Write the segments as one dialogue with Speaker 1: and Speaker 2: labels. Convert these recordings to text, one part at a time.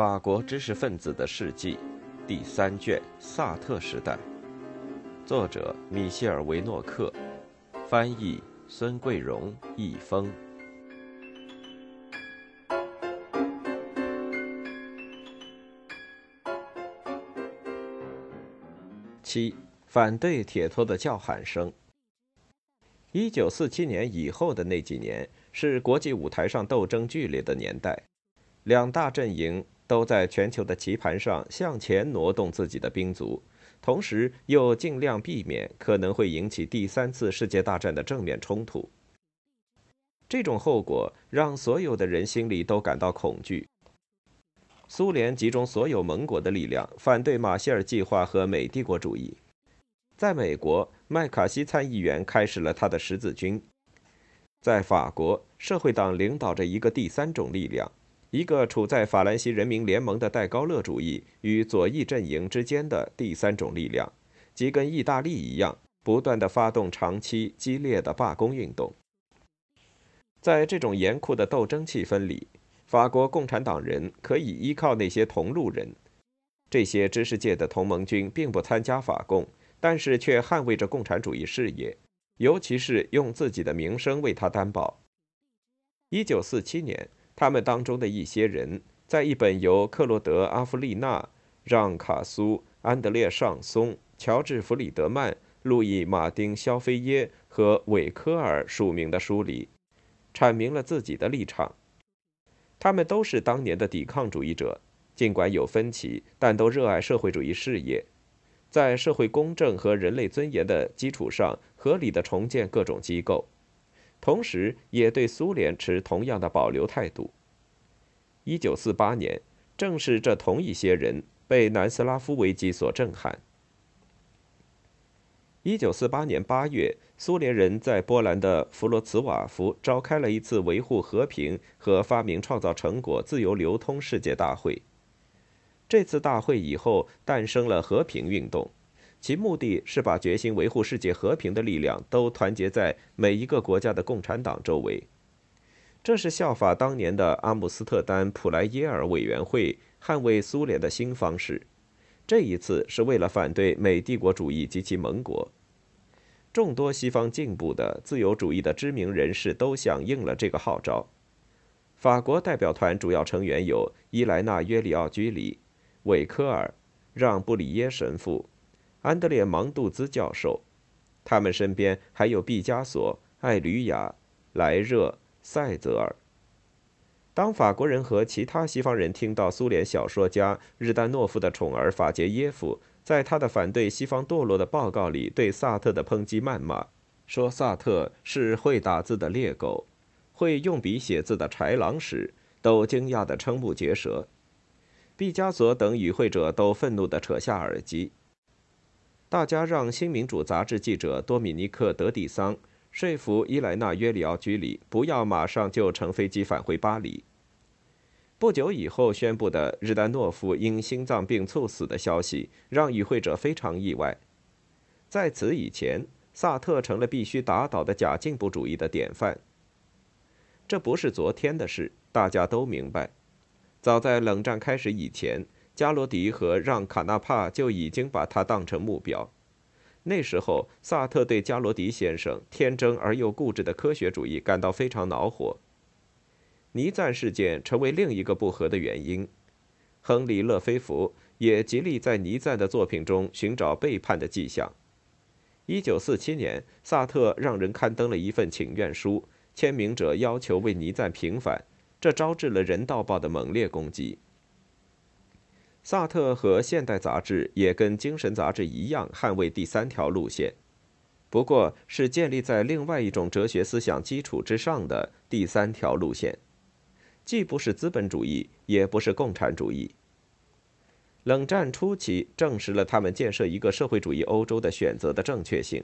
Speaker 1: 法国知识分子的事迹，第三卷：萨特时代。作者：米歇尔·维诺克，翻译：孙桂荣、易峰。七、反对铁托的叫喊声。一九四七年以后的那几年，是国际舞台上斗争剧烈的年代，两大阵营。都在全球的棋盘上向前挪动自己的兵卒，同时又尽量避免可能会引起第三次世界大战的正面冲突。这种后果让所有的人心里都感到恐惧。苏联集中所有盟国的力量，反对马歇尔计划和美帝国主义。在美国，麦卡锡参议员开始了他的十字军；在法国，社会党领导着一个第三种力量。一个处在法兰西人民联盟的戴高乐主义与左翼阵营之间的第三种力量，即跟意大利一样，不断的发动长期激烈的罢工运动。在这种严酷的斗争气氛里，法国共产党人可以依靠那些同路人。这些知识界的同盟军并不参加法共，但是却捍卫着共产主义事业，尤其是用自己的名声为他担保。一九四七年。他们当中的一些人，在一本由克洛德·阿弗利纳、让·卡苏、安德烈·尚松、乔治·弗里德曼、路易·马丁·肖菲耶和韦科尔署名的书里，阐明了自己的立场。他们都是当年的抵抗主义者，尽管有分歧，但都热爱社会主义事业，在社会公正和人类尊严的基础上，合理的重建各种机构。同时，也对苏联持同样的保留态度。一九四八年，正是这同一些人被南斯拉夫危机所震撼。一九四八年八月，苏联人在波兰的弗罗茨瓦夫召开了一次维护和平和发明创造成果自由流通世界大会。这次大会以后，诞生了和平运动。其目的是把决心维护世界和平的力量都团结在每一个国家的共产党周围，这是效法当年的阿姆斯特丹普莱耶尔委员会捍卫苏联的新方式。这一次是为了反对美帝国主义及其盟国。众多西方进步的自由主义的知名人士都响应了这个号召。法国代表团主要成员有伊莱纳·约里奥居里、韦科尔、让·布里耶神父。安德烈·芒杜兹教授，他们身边还有毕加索、艾吕雅、莱热、塞泽尔。当法国人和其他西方人听到苏联小说家日丹诺夫的宠儿法杰耶夫在他的反对西方堕落的报告里对萨特的抨击谩骂，说萨特是会打字的猎狗，会用笔写字的豺狼时，都惊讶得瞠目结舌。毕加索等与会者都愤怒地扯下耳机。大家让《新民主》杂志记者多米尼克·德蒂桑说服伊莱娜·约里奥居里不要马上就乘飞机返回巴黎。不久以后宣布的日丹诺夫因心脏病猝死的消息让与会者非常意外。在此以前，萨特成了必须打倒的假进步主义的典范。这不是昨天的事，大家都明白。早在冷战开始以前。加罗迪和让·卡纳帕就已经把他当成目标。那时候，萨特对加罗迪先生天真而又固执的科学主义感到非常恼火。尼赞事件成为另一个不和的原因。亨利·勒菲弗也极力在尼赞的作品中寻找背叛的迹象。1947年，萨特让人刊登了一份请愿书，签名者要求为尼赞平反，这招致了《人道报》的猛烈攻击。萨特和《现代》杂志也跟《精神》杂志一样捍卫第三条路线，不过是建立在另外一种哲学思想基础之上的第三条路线，既不是资本主义，也不是共产主义。冷战初期证实了他们建设一个社会主义欧洲的选择的正确性。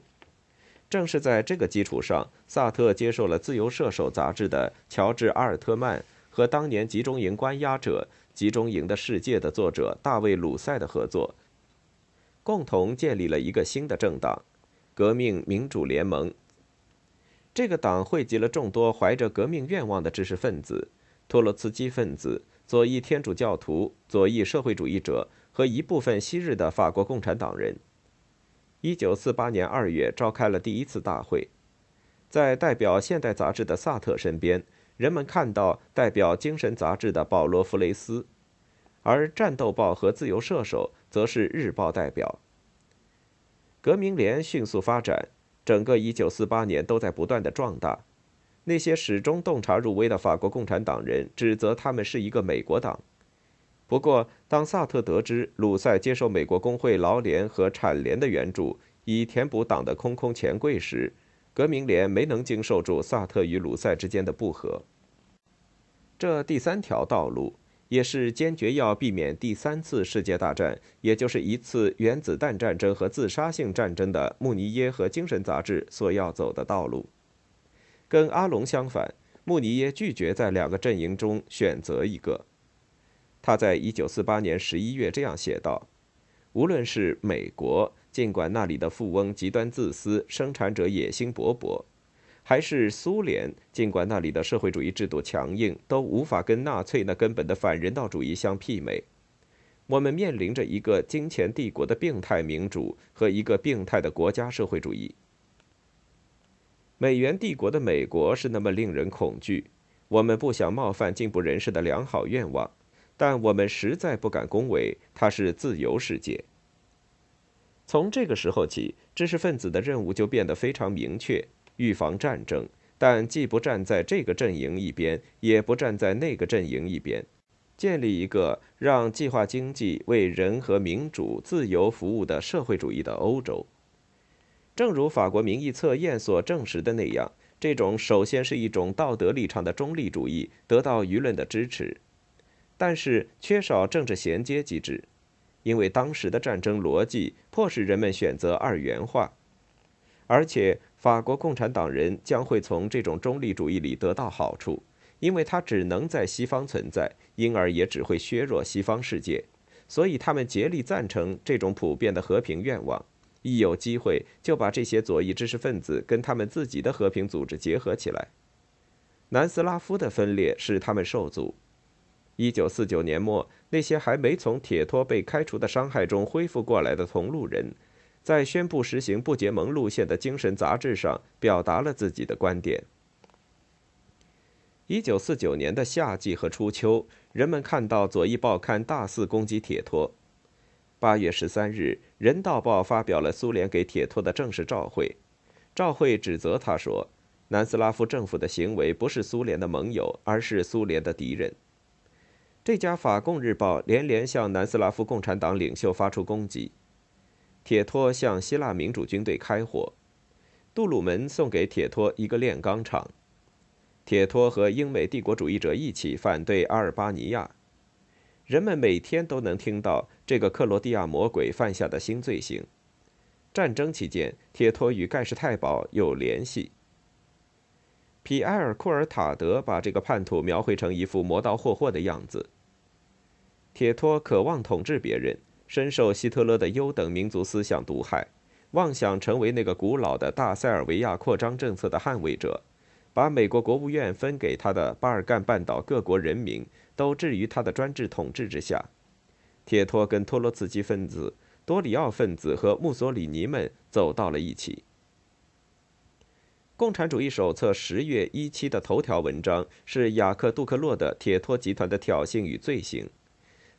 Speaker 1: 正是在这个基础上，萨特接受了《自由射手》杂志的乔治·阿尔特曼和当年集中营关押者。《集中营的世界》的作者大卫·鲁塞的合作，共同建立了一个新的政党——革命民主联盟。这个党汇集了众多怀着革命愿望的知识分子、托洛茨基分子、左翼天主教徒、左翼社会主义者和一部分昔日的法国共产党人。一九四八年二月召开了第一次大会，在代表《现代》杂志的萨特身边，人们看到代表《精神》杂志的保罗·弗雷斯，而《战斗报》和《自由射手》则是日报代表。革命联迅速发展，整个一九四八年都在不断的壮大。那些始终洞察入微的法国共产党人指责他们是一个美国党。不过，当萨特得知鲁塞接受美国工会劳联和产联的援助，以填补党的空空钱柜时，革命联没能经受住萨特与鲁塞之间的不和。这第三条道路，也是坚决要避免第三次世界大战，也就是一次原子弹战争和自杀性战争的穆尼耶和精神杂志所要走的道路。跟阿隆相反，穆尼耶拒绝在两个阵营中选择一个。他在一九四八年十一月这样写道：“无论是美国，尽管那里的富翁极端自私，生产者野心勃勃；还是苏联，尽管那里的社会主义制度强硬，都无法跟纳粹那根本的反人道主义相媲美。我们面临着一个金钱帝国的病态民主和一个病态的国家社会主义。”美元帝国的美国是那么令人恐惧，我们不想冒犯进步人士的良好愿望，但我们实在不敢恭维它是自由世界。从这个时候起，知识分子的任务就变得非常明确：预防战争，但既不站在这个阵营一边，也不站在那个阵营一边，建立一个让计划经济为人和民主自由服务的社会主义的欧洲。正如法国民意测验所证实的那样，这种首先是一种道德立场的中立主义得到舆论的支持，但是缺少政治衔接机制，因为当时的战争逻辑迫使人们选择二元化，而且法国共产党人将会从这种中立主义里得到好处，因为它只能在西方存在，因而也只会削弱西方世界，所以他们竭力赞成这种普遍的和平愿望。一有机会，就把这些左翼知识分子跟他们自己的和平组织结合起来。南斯拉夫的分裂使他们受阻。一九四九年末，那些还没从铁托被开除的伤害中恢复过来的同路人，在宣布实行不结盟路线的精神杂志上表达了自己的观点。一九四九年的夏季和初秋，人们看到左翼报刊大肆攻击铁托。八月十三日，《人道报》发表了苏联给铁托的正式照会。照会指责他说，南斯拉夫政府的行为不是苏联的盟友，而是苏联的敌人。这家法共日报连连向南斯拉夫共产党领袖发出攻击。铁托向希腊民主军队开火，杜鲁门送给铁托一个炼钢厂。铁托和英美帝国主义者一起反对阿尔巴尼亚。人们每天都能听到这个克罗地亚魔鬼犯下的新罪行。战争期间，铁托与盖世太保有联系。皮埃尔·库尔塔德把这个叛徒描绘成一副磨刀霍霍的样子。铁托渴望统治别人，深受希特勒的优等民族思想毒害，妄想成为那个古老的大塞尔维亚扩张政策的捍卫者。把美国国务院分给他的巴尔干半岛各国人民都置于他的专制统治之下。铁托跟托洛茨基分子、多里奥分子和墨索里尼们走到了一起。《共产主义手册》十月一期的头条文章是雅克·杜克洛的铁托集团的挑衅与罪行。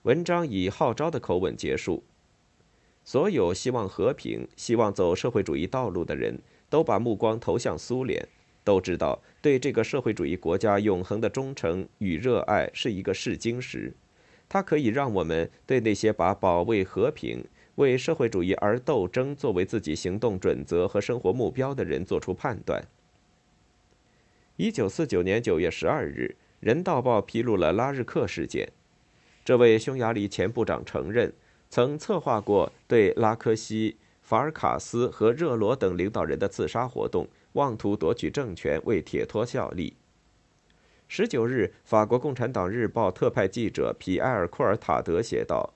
Speaker 1: 文章以号召的口吻结束：所有希望和平、希望走社会主义道路的人都把目光投向苏联。都知道，对这个社会主义国家永恒的忠诚与热爱是一个试金石，它可以让我们对那些把保卫和平、为社会主义而斗争作为自己行动准则和生活目标的人做出判断。一九四九年九月十二日，《人道报》披露了拉日克事件。这位匈牙利前部长承认，曾策划过对拉科西、法尔卡斯和热罗等领导人的刺杀活动。妄图夺取政权，为铁托效力。十九日，法国共产党日报特派记者皮埃尔·库尔塔德写道：“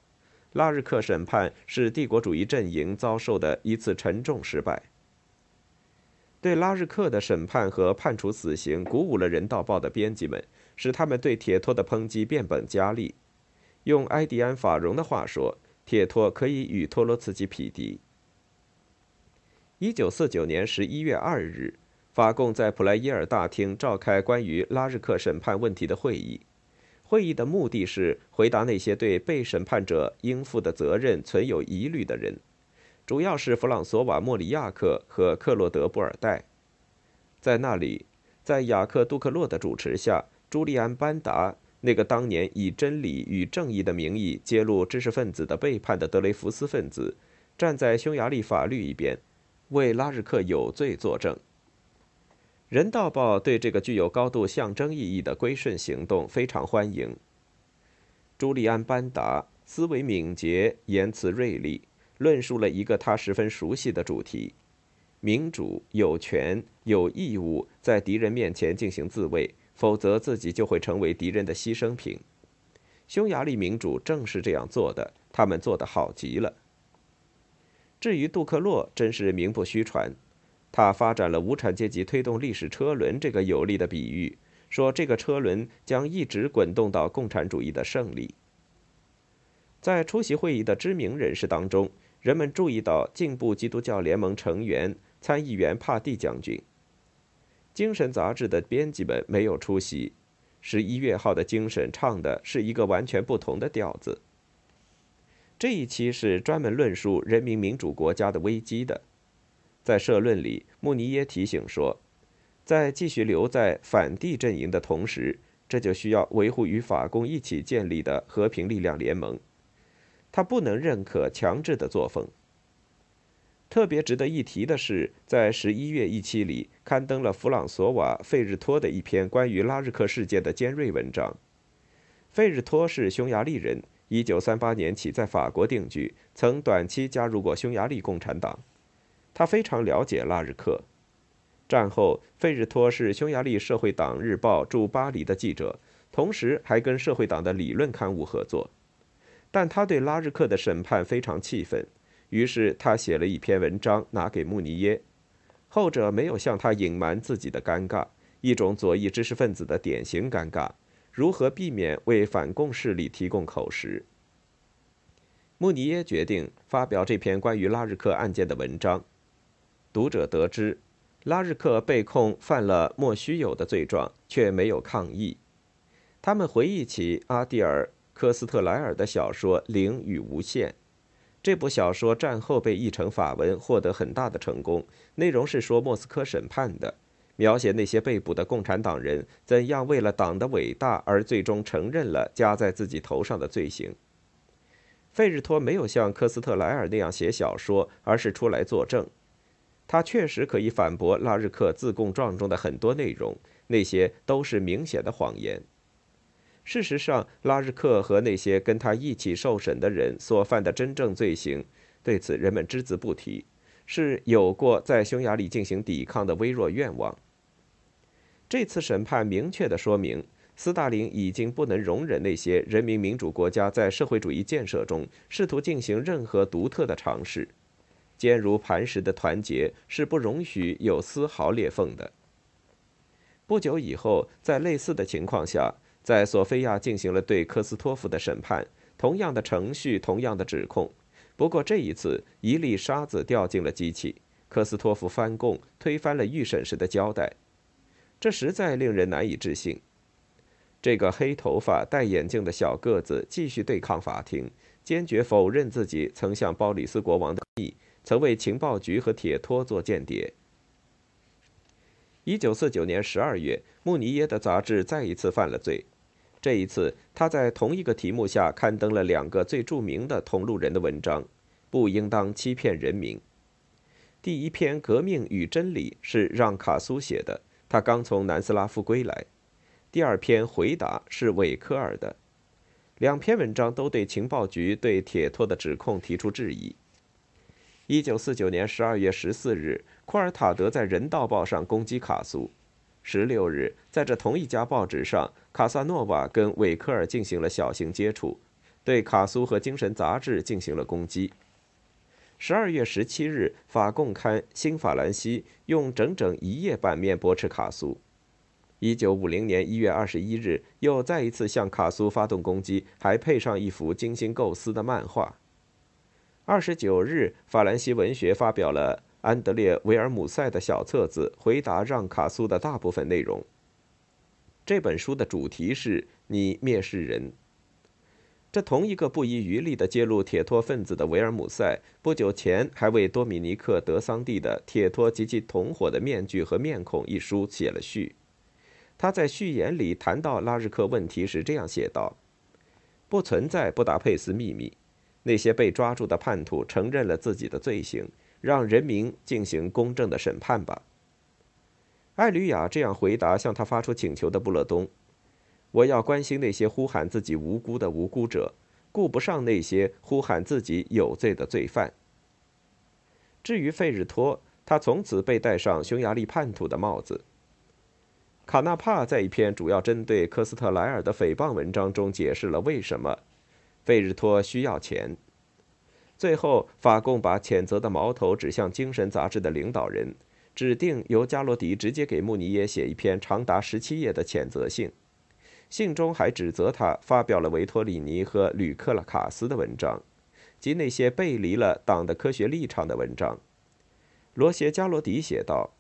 Speaker 1: 拉日克审判是帝国主义阵营遭受的一次沉重失败。”对拉日克的审判和判处死刑鼓舞了《人道报》的编辑们，使他们对铁托的抨击变本加厉。用埃迪安·法荣的话说，铁托可以与托洛茨基匹敌。一九四九年十一月二日，法共在普莱耶尔大厅召开关于拉日克审判问题的会议。会议的目的是回答那些对被审判者应负的责任存有疑虑的人，主要是弗朗索瓦·莫里亚克和克洛德·布尔代。在那里，在雅克·杜克洛的主持下，朱利安·班达。那个当年以真理与正义的名义揭露知识分子的背叛的德雷福斯分子，站在匈牙利法律一边，为拉日克有罪作证。《人道报》对这个具有高度象征意义的归顺行动非常欢迎。朱利安·班达思维敏捷，言辞锐利，论述了一个他十分熟悉的主题：民主有权有义务在敌人面前进行自卫。否则，自己就会成为敌人的牺牲品。匈牙利民主正是这样做的，他们做得好极了。至于杜克洛，真是名不虚传。他发展了无产阶级推动历史车轮这个有力的比喻，说这个车轮将一直滚动到共产主义的胜利。在出席会议的知名人士当中，人们注意到进步基督教联盟成员参议员帕蒂将军。精神杂志的编辑们没有出席。十一月号的精神唱的是一个完全不同的调子。这一期是专门论述人民民主国家的危机的。在社论里，穆尼耶提醒说，在继续留在反帝阵营的同时，这就需要维护与法共一起建立的和平力量联盟。他不能认可强制的作风。特别值得一提的是，在十一月一期里刊登了弗朗索瓦·费日托的一篇关于拉日克事件的尖锐文章。费日托是匈牙利人，一九三八年起在法国定居，曾短期加入过匈牙利共产党。他非常了解拉日克。战后，费日托是匈牙利社会党日报驻巴黎的记者，同时还跟社会党的理论刊物合作。但他对拉日克的审判非常气愤。于是他写了一篇文章拿给穆尼耶，后者没有向他隐瞒自己的尴尬，一种左翼知识分子的典型尴尬，如何避免为反共势力提供口实。穆尼耶决定发表这篇关于拉日克案件的文章。读者得知，拉日克被控犯了莫须有的罪状，却没有抗议。他们回忆起阿蒂尔·科斯特莱尔的小说《灵与无限》。这部小说战后被译成法文，获得很大的成功。内容是说莫斯科审判的，描写那些被捕的共产党人怎样为了党的伟大而最终承认了加在自己头上的罪行。费日托没有像科斯特莱尔那样写小说，而是出来作证。他确实可以反驳拉日克自供状中的很多内容，那些都是明显的谎言。事实上，拉日克和那些跟他一起受审的人所犯的真正罪行，对此人们只字不提，是有过在匈牙利进行抵抗的微弱愿望。这次审判明确地说明，斯大林已经不能容忍那些人民民主国家在社会主义建设中试图进行任何独特的尝试。坚如磐石的团结是不容许有丝毫裂缝的。不久以后，在类似的情况下。在索菲亚进行了对科斯托夫的审判，同样的程序，同样的指控。不过这一次，一粒沙子掉进了机器，科斯托夫翻供，推翻了预审时的交代。这实在令人难以置信。这个黑头发、戴眼镜的小个子继续对抗法庭，坚决否认自己曾向鲍里斯国王的密，曾为情报局和铁托做间谍。一九四九年十二月，穆尼耶的杂志再一次犯了罪。这一次，他在同一个题目下刊登了两个最著名的同路人的文章：“不应当欺骗人民。”第一篇《革命与真理》是让卡苏写的，他刚从南斯拉夫归来；第二篇《回答》是韦科尔的。两篇文章都对情报局对铁托的指控提出质疑。一九四九年十二月十四日，库尔塔德在《人道报》上攻击卡苏。十六日，在这同一家报纸上，卡萨诺瓦跟韦克尔进行了小型接触，对卡苏和《精神》杂志进行了攻击。十二月十七日，法共刊《新法兰西》用整整一页版面驳斥卡苏。一九五零年一月二十一日，又再一次向卡苏发动攻击，还配上一幅精心构思的漫画。二十九日，法兰西文学发表了安德烈·维尔姆塞的小册子，回答让·卡苏的大部分内容。这本书的主题是“你蔑视人”。这同一个不遗余力地揭露铁托分子的维尔姆塞，不久前还为多米尼克·德桑蒂的《铁托及其同伙的面具和面孔》一书写了序。他在序言里谈到拉日克问题时这样写道：“不存在布达佩斯秘密，那些被抓住的叛徒承认了自己的罪行，让人民进行公正的审判吧。”艾吕雅这样回答向他发出请求的布勒东。我要关心那些呼喊自己无辜的无辜者，顾不上那些呼喊自己有罪的罪犯。至于费日托，他从此被戴上匈牙利叛徒的帽子。卡纳帕在一篇主要针对科斯特莱尔的诽谤文章中解释了为什么费日托需要钱。最后，法共把谴责的矛头指向《精神》杂志的领导人，指定由加罗迪直接给穆尼耶写一篇长达十七页的谴责信。信中还指责他发表了维托里尼和吕克拉卡斯的文章，及那些背离了党的科学立场的文章。罗谢加罗迪写道：“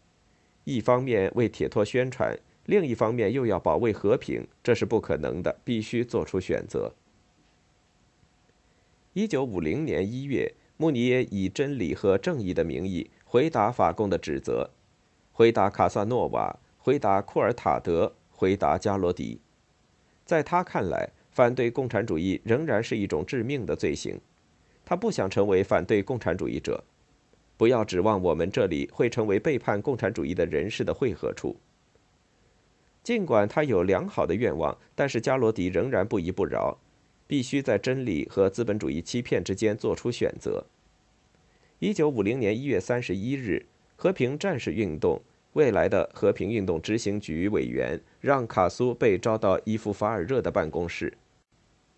Speaker 1: 一方面为铁托宣传，另一方面又要保卫和平，这是不可能的，必须做出选择。”一九五零年一月，穆尼耶以真理和正义的名义回答法共的指责，回答卡萨诺瓦，回答库尔塔德，回答加罗迪。在他看来，反对共产主义仍然是一种致命的罪行。他不想成为反对共产主义者。不要指望我们这里会成为背叛共产主义的人士的汇合处。尽管他有良好的愿望，但是加罗迪仍然不依不饶，必须在真理和资本主义欺骗之间做出选择。一九五零年一月三十一日，和平战士运动。未来的和平运动执行局委员让·卡苏被招到伊夫法尔热的办公室。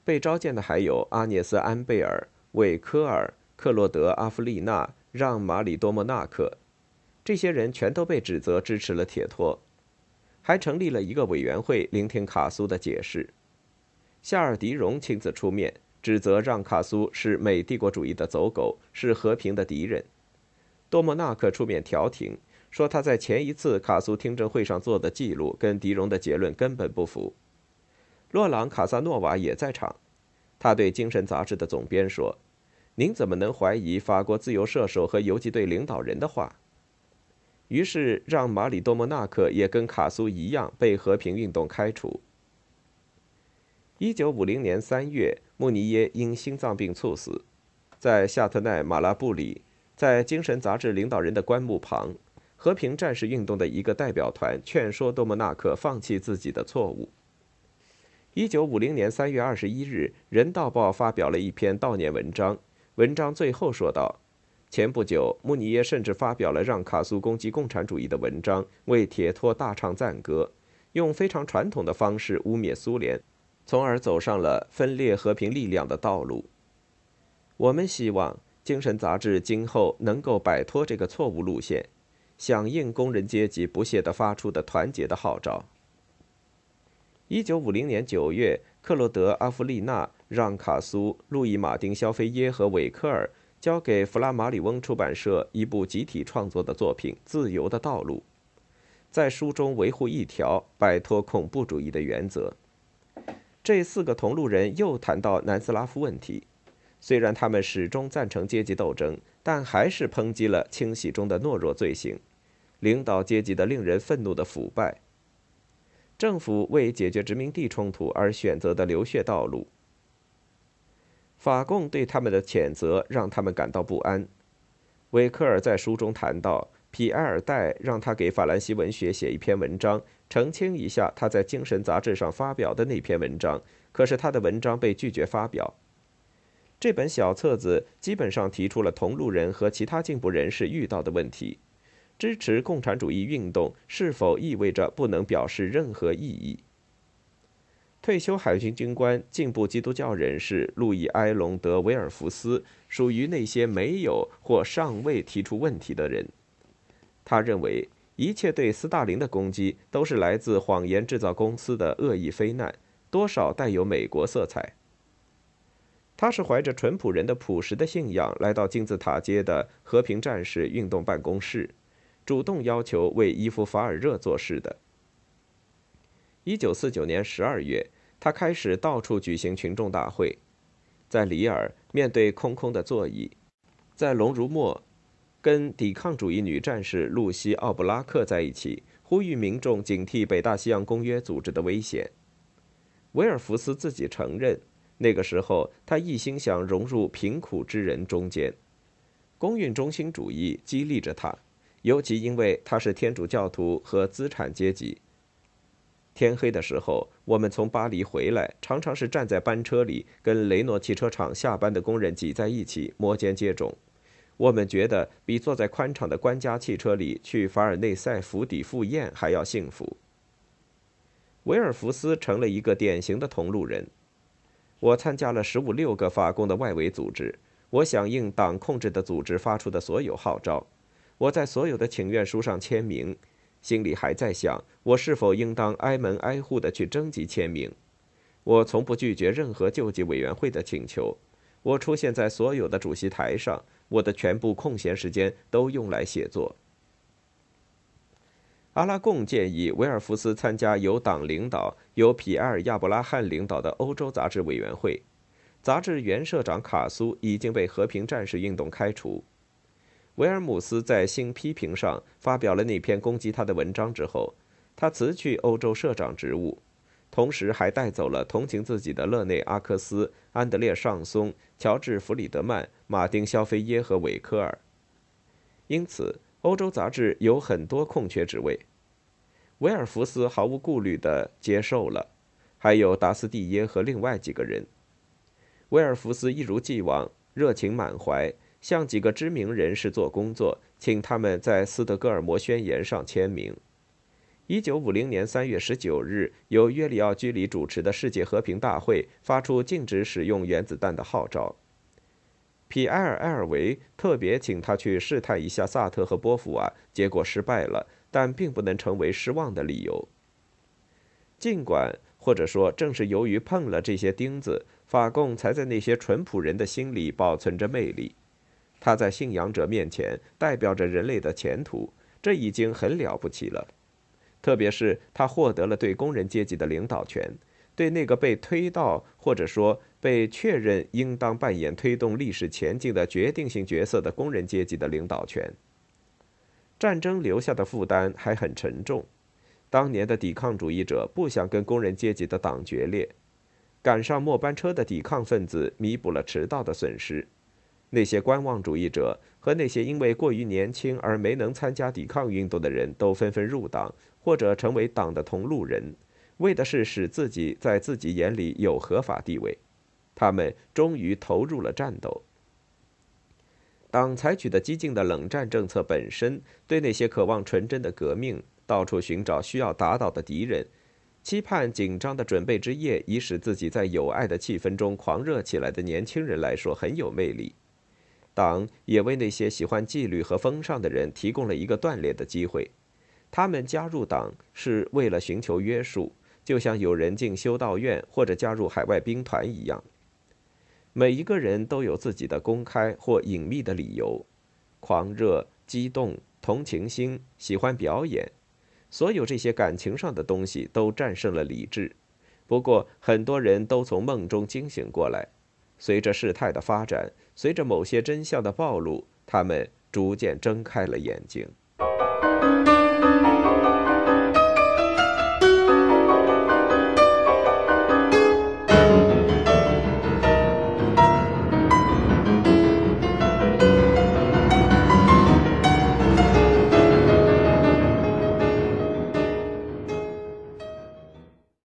Speaker 1: 被召见的还有阿涅斯·安贝尔、韦科尔、克洛德·阿弗利纳、让·马里多莫纳克，这些人全都被指责支持了铁托，还成立了一个委员会聆听卡苏的解释。夏尔迪荣亲自出面，指责让·卡苏是美帝国主义的走狗，是和平的敌人。多莫纳克出面调停。说他在前一次卡苏听证会上做的记录跟迪荣的结论根本不符。洛朗·卡萨诺瓦也在场，他对《精神》杂志的总编说：“您怎么能怀疑法国自由射手和游击队领导人的话？”于是让马里多莫纳克也跟卡苏一样被和平运动开除。一九五零年三月，穆尼耶因心脏病猝死，在夏特奈马拉布里，在《精神》杂志领导人的棺木旁。和平战士运动的一个代表团劝说多莫纳克放弃自己的错误。一九五零年三月二十一日，《人道报》发表了一篇悼念文章。文章最后说道：“前不久，穆尼耶甚至发表了让卡苏攻击共产主义的文章，为铁托大唱赞歌，用非常传统的方式污蔑苏联，从而走上了分裂和平力量的道路。我们希望《精神》杂志今后能够摆脱这个错误路线。”响应工人阶级不懈地发出的团结的号召。一九五零年九月，克洛德·阿弗利纳让卡苏、路易·马丁·肖菲耶和韦科尔交给弗拉马里翁出版社一部集体创作的作品《自由的道路》，在书中维护一条摆脱恐怖主义的原则。这四个同路人又谈到南斯拉夫问题，虽然他们始终赞成阶级斗争，但还是抨击了清洗中的懦弱罪行。领导阶级的令人愤怒的腐败，政府为解决殖民地冲突而选择的流血道路。法共对他们的谴责让他们感到不安。韦克尔在书中谈到，皮埃尔戴让他给法兰西文学写一篇文章，澄清一下他在《精神》杂志上发表的那篇文章，可是他的文章被拒绝发表。这本小册子基本上提出了同路人和其他进步人士遇到的问题。支持共产主义运动是否意味着不能表示任何异议？退休海军军官、进步基督教人士路易埃隆德维尔福斯属于那些没有或尚未提出问题的人。他认为，一切对斯大林的攻击都是来自谎言制造公司的恶意非难，多少带有美国色彩。他是怀着淳朴人的朴实的信仰来到金字塔街的和平战士运动办公室，主动要求为伊夫·法尔热做事的。一九四九年十二月，他开始到处举行群众大会，在里尔面对空空的座椅，在隆如莫跟抵抗主义女战士露西·奥布拉克在一起，呼吁民众警惕北大西洋公约组织的危险。威尔福斯自己承认，那个时候他一心想融入贫苦之人中间，公运中心主义激励着他，尤其因为他是天主教徒和资产阶级。天黑的时候，我们从巴黎回来，常常是站在班车里，跟雷诺汽车厂下班的工人挤在一起，摩肩接踵。我们觉得比坐在宽敞的官家汽车里去法尔内塞府邸赴宴还要幸福。维尔福斯成了一个典型的同路人。我参加了十五六个法共的外围组织，我响应党控制的组织发出的所有号召，我在所有的请愿书上签名。心里还在想，我是否应当挨门挨户地去征集签名。我从不拒绝任何救济委员会的请求。我出现在所有的主席台上，我的全部空闲时间都用来写作。阿拉贡建议维尔福斯参加由党领导、由皮埃尔·亚伯拉罕领导的欧洲杂志委员会。杂志原社长卡苏已经被和平战士运动开除。维尔姆斯在新批评上发表了那篇攻击他的文章之后，他辞去欧洲社长职务，同时还带走了同情自己的勒内·阿克斯、安德烈·尚松、乔治·弗里德曼、马丁·肖菲耶和韦科尔。因此，欧洲杂志有很多空缺职位，维尔福斯毫无顾虑地接受了，还有达斯蒂耶和另外几个人。威尔福斯一如既往热情满怀。向几个知名人士做工作，请他们在斯德哥尔摩宣言上签名。一九五零年三月十九日，由约里奥居里主持的世界和平大会发出禁止使用原子弹的号召。皮埃尔·埃尔维特别请他去试探一下萨特和波伏娃，结果失败了，但并不能成为失望的理由。尽管，或者说正是由于碰了这些钉子，法共才在那些淳朴人的心里保存着魅力。他在信仰者面前代表着人类的前途，这已经很了不起了。特别是他获得了对工人阶级的领导权，对那个被推到或者说被确认应当扮演推动历史前进的决定性角色的工人阶级的领导权。战争留下的负担还很沉重，当年的抵抗主义者不想跟工人阶级的党决裂，赶上末班车的抵抗分子弥补了迟到的损失。那些观望主义者和那些因为过于年轻而没能参加抵抗运动的人都纷纷入党，或者成为党的同路人，为的是使自己在自己眼里有合法地位。他们终于投入了战斗。党采取的激进的冷战政策本身，对那些渴望纯真的革命、到处寻找需要打倒的敌人、期盼紧张的准备之夜，以使自己在有爱的气氛中狂热起来的年轻人来说，很有魅力。党也为那些喜欢纪律和风尚的人提供了一个锻炼的机会。他们加入党是为了寻求约束，就像有人进修道院或者加入海外兵团一样。每一个人都有自己的公开或隐秘的理由：狂热、激动、同情心、喜欢表演。所有这些感情上的东西都战胜了理智。不过，很多人都从梦中惊醒过来。随着事态的发展，随着某些真相的暴露，他们逐渐睁开了眼睛。